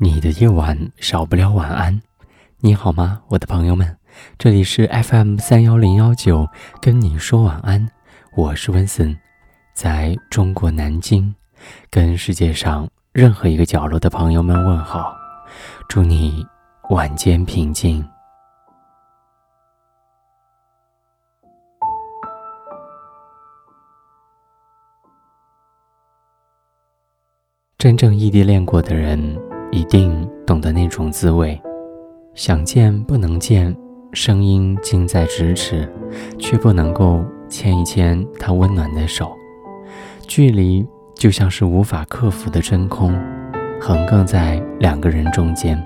你的夜晚少不了晚安。你好吗，我的朋友们？这里是 FM 三幺零幺九，跟你说晚安。我是温森，在中国南京，跟世界上任何一个角落的朋友们问好，祝你晚间平静。真正异地恋过的人，一定懂得那种滋味。想见不能见，声音近在咫尺，却不能够牵一牵他温暖的手。距离就像是无法克服的真空，横亘在两个人中间。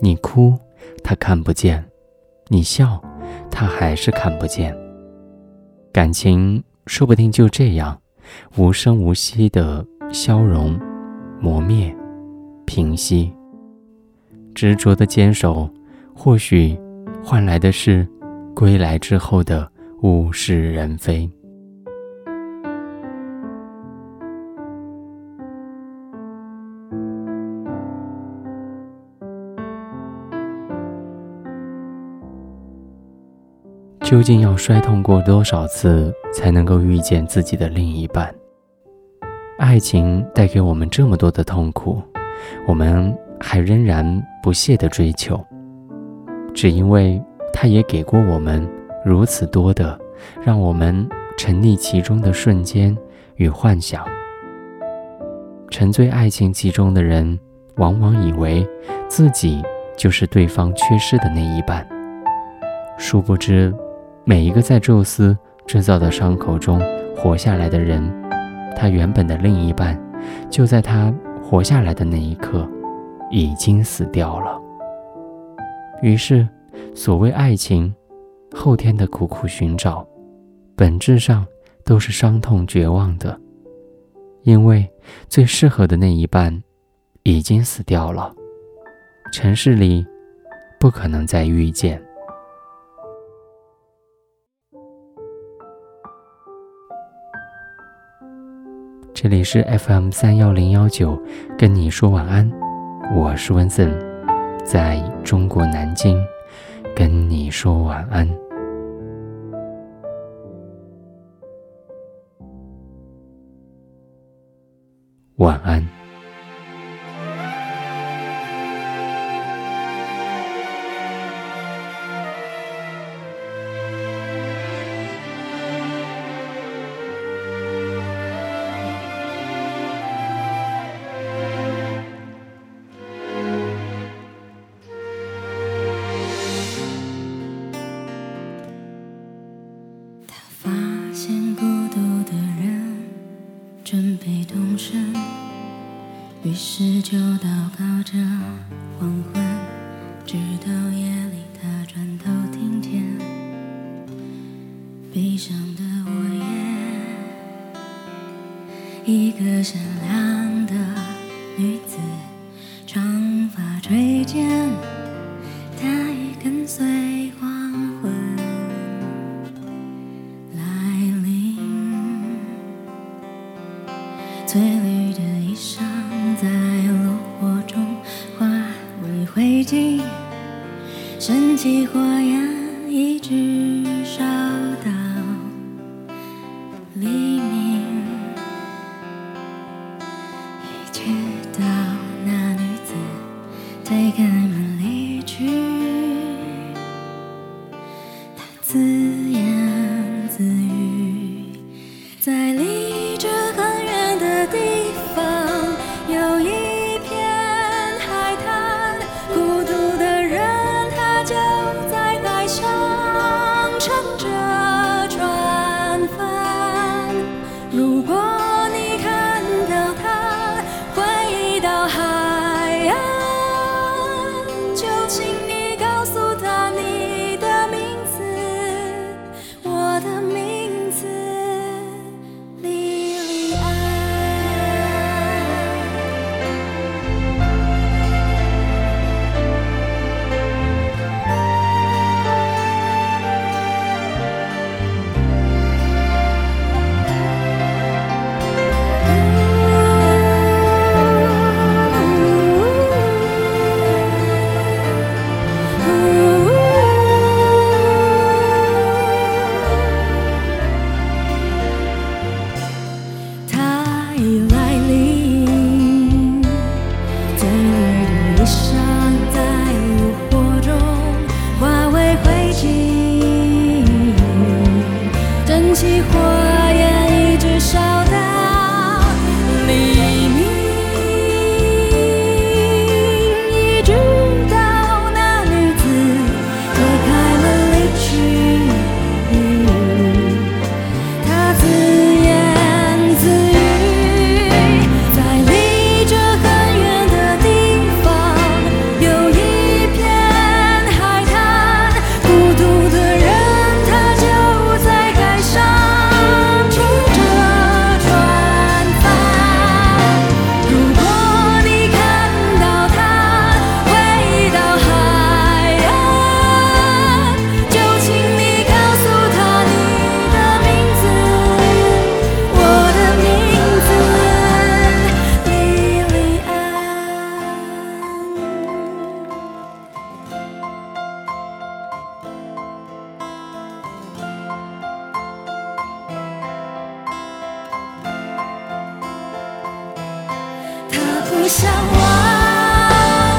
你哭，他看不见；你笑，他还是看不见。感情说不定就这样，无声无息的。消融、磨灭、平息，执着的坚守，或许换来的是归来之后的物是人非。究竟要摔痛过多少次，才能够遇见自己的另一半？爱情带给我们这么多的痛苦，我们还仍然不懈的追求，只因为它也给过我们如此多的让我们沉溺其中的瞬间与幻想。沉醉爱情其中的人，往往以为自己就是对方缺失的那一半，殊不知，每一个在宙斯制造的伤口中活下来的人。他原本的另一半，就在他活下来的那一刻，已经死掉了。于是，所谓爱情，后天的苦苦寻找，本质上都是伤痛绝望的，因为最适合的那一半，已经死掉了。尘世里，不可能再遇见。这里是 FM 三幺零幺九，跟你说晚安，我是温森，在中国南京，跟你说晚安，晚安。于是就祷告着黄昏，直到夜里他转头听见悲伤的呜咽，一个善良的女子，长发垂肩，升起火焰，一直烧到黎明。一直到那女子推开门离去，她自想忘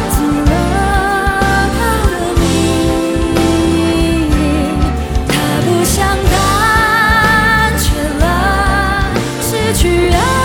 记了他的名他不想却了失去爱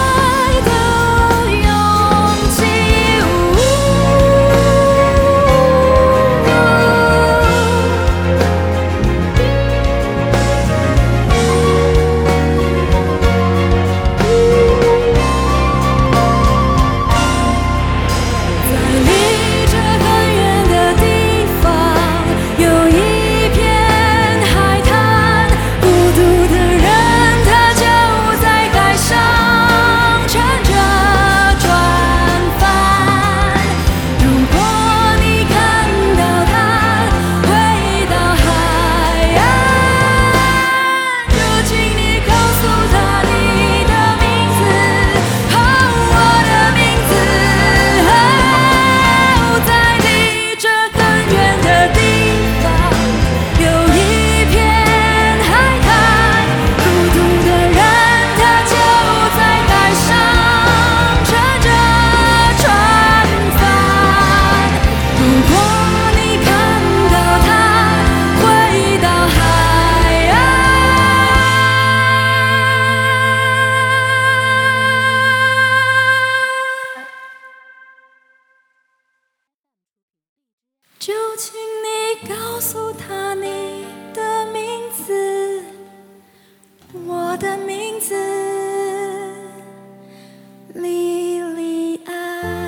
我的名字莉莉安。